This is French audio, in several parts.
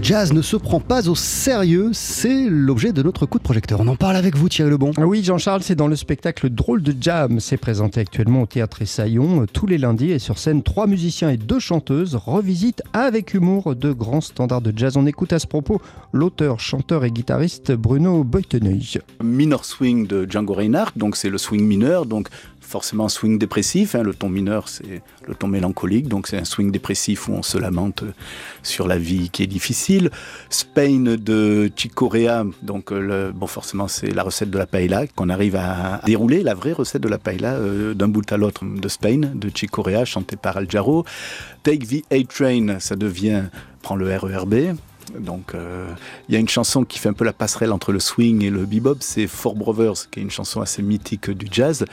le jazz ne se prend pas au sérieux, c'est l'objet de notre coup de projecteur. On en parle avec vous Thierry Lebon. Ah oui Jean-Charles, c'est dans le spectacle Drôle de Jam. C'est présenté actuellement au Théâtre Essaillon tous les lundis et sur scène, trois musiciens et deux chanteuses revisitent avec humour de grands standards de jazz. On écoute à ce propos l'auteur, chanteur et guitariste Bruno Beuteneuil. Minor swing de Django Reinhardt, donc c'est le swing mineur, donc forcément swing dépressif. Hein. Le ton mineur, c'est le ton mélancolique, donc c'est un swing dépressif où on se lamente sur la vie qui est difficile. Spain de Chicorea, donc euh, bon forcément c'est la recette de la paella qu'on arrive à dérouler, la vraie recette de la paella euh, d'un bout à l'autre de Spain de Chicorea, chanté par Al Jarreau. Take the A-Train, ça devient prend le RERB, donc, euh, il y a une chanson qui fait un peu la passerelle entre le swing et le bebop, c'est Four Brothers, qui est une chanson assez mythique du jazz.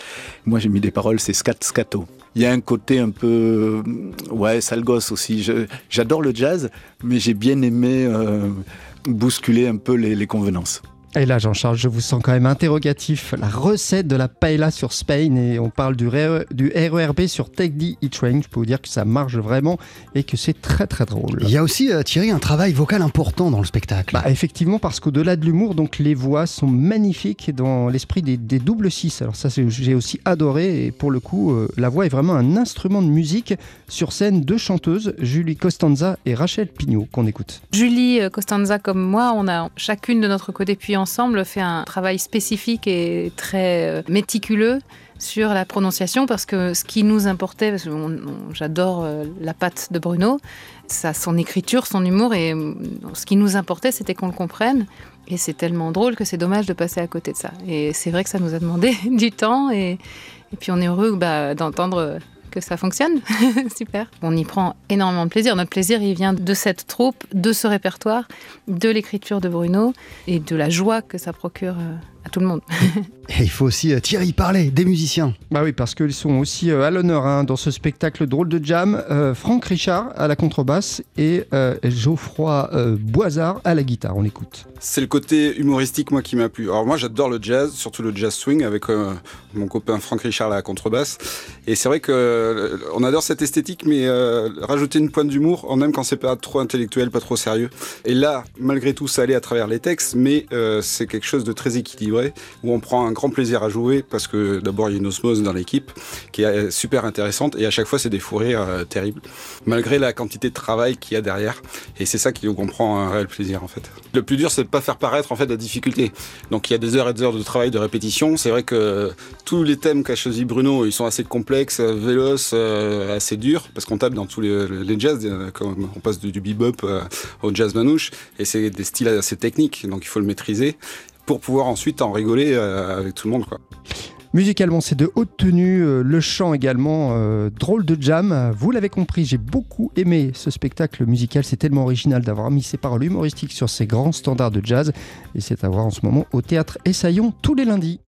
Moi, j'ai mis des paroles, c'est Scat Scato. Il y a un côté un peu, ouais, sale gosse aussi. J'adore le jazz, mais j'ai bien aimé euh, bousculer un peu les convenances. Et là, Jean-Charles, je vous sens quand même interrogatif. La recette de la paella sur Spain et on parle du, du RERB sur Take the E-Train. Je peux vous dire que ça marche vraiment et que c'est très très drôle. Il y a aussi, euh, Thierry, un travail vocal important dans le spectacle. Bah, effectivement, parce qu'au-delà de l'humour, donc les voix sont magnifiques dans l'esprit des, doubles six. Alors ça, j'ai aussi adoré et pour le coup, euh, la voix est vraiment un instrument de musique. Sur scène, deux chanteuses, Julie Costanza et Rachel Pignot, qu'on écoute. Julie euh, Costanza comme moi, on a chacune de notre côté ensemble fait un travail spécifique et très euh, méticuleux sur la prononciation parce que ce qui nous importait, parce que j'adore euh, la patte de Bruno, ça, son écriture, son humour, et euh, ce qui nous importait, c'était qu'on le comprenne. Et c'est tellement drôle que c'est dommage de passer à côté de ça. Et c'est vrai que ça nous a demandé du temps, et, puis on est heureux bah, d'entendre que ça fonctionne. Super. On y prend énormément de plaisir. Notre plaisir, il vient de cette troupe, de ce répertoire, de l'écriture de Bruno et de la joie que ça procure euh, à tout le monde. Et il faut aussi, euh, Thierry, parler des musiciens. Bah oui, parce qu'ils sont aussi euh, à l'honneur hein, dans ce spectacle drôle de jam. Franck Richard à la contrebasse et Geoffroy Boisard à la guitare. On écoute. C'est le côté humoristique, moi, qui m'a plu. Alors moi, j'adore le jazz, surtout le jazz swing avec mon copain Franck Richard à la contrebasse. Et c'est vrai que on adore cette esthétique, mais rajouter une pointe d'humour, on aime quand c'est pas trop intellectuel, pas trop sérieux. Et là, malgré tout, ça allait à travers les textes, mais c'est quelque chose de très équilibré où on prend un grand plaisir à jouer parce que d'abord il y a une osmose dans l'équipe qui est super intéressante et à chaque fois c'est des fous rires euh, terribles, malgré la quantité de travail qu'il y a derrière. Et c'est ça qui on prend un réel plaisir en fait. Le plus dur c'est de pas faire paraître en fait la difficulté. Donc il y a des heures et des heures de travail, de répétition. C'est vrai que tous les thèmes qu'a choisi Bruno, ils sont assez complexes, véloces, euh, assez durs parce qu'on tape dans tous les, jazz, euh, on passe du, bebop au jazz manouche et c'est des styles assez techniques, donc il faut le maîtriser pour pouvoir ensuite en rigoler euh, avec tout le monde. Quoi. Musicalement, c'est de haute tenue, euh, le chant également, euh, drôle de jam. Vous l'avez compris, j'ai beaucoup aimé ce spectacle musical. C'est tellement original d'avoir mis ses paroles humoristiques sur ces grands standards de jazz. Et c'est à voir en ce moment au théâtre Essaillon tous les lundis.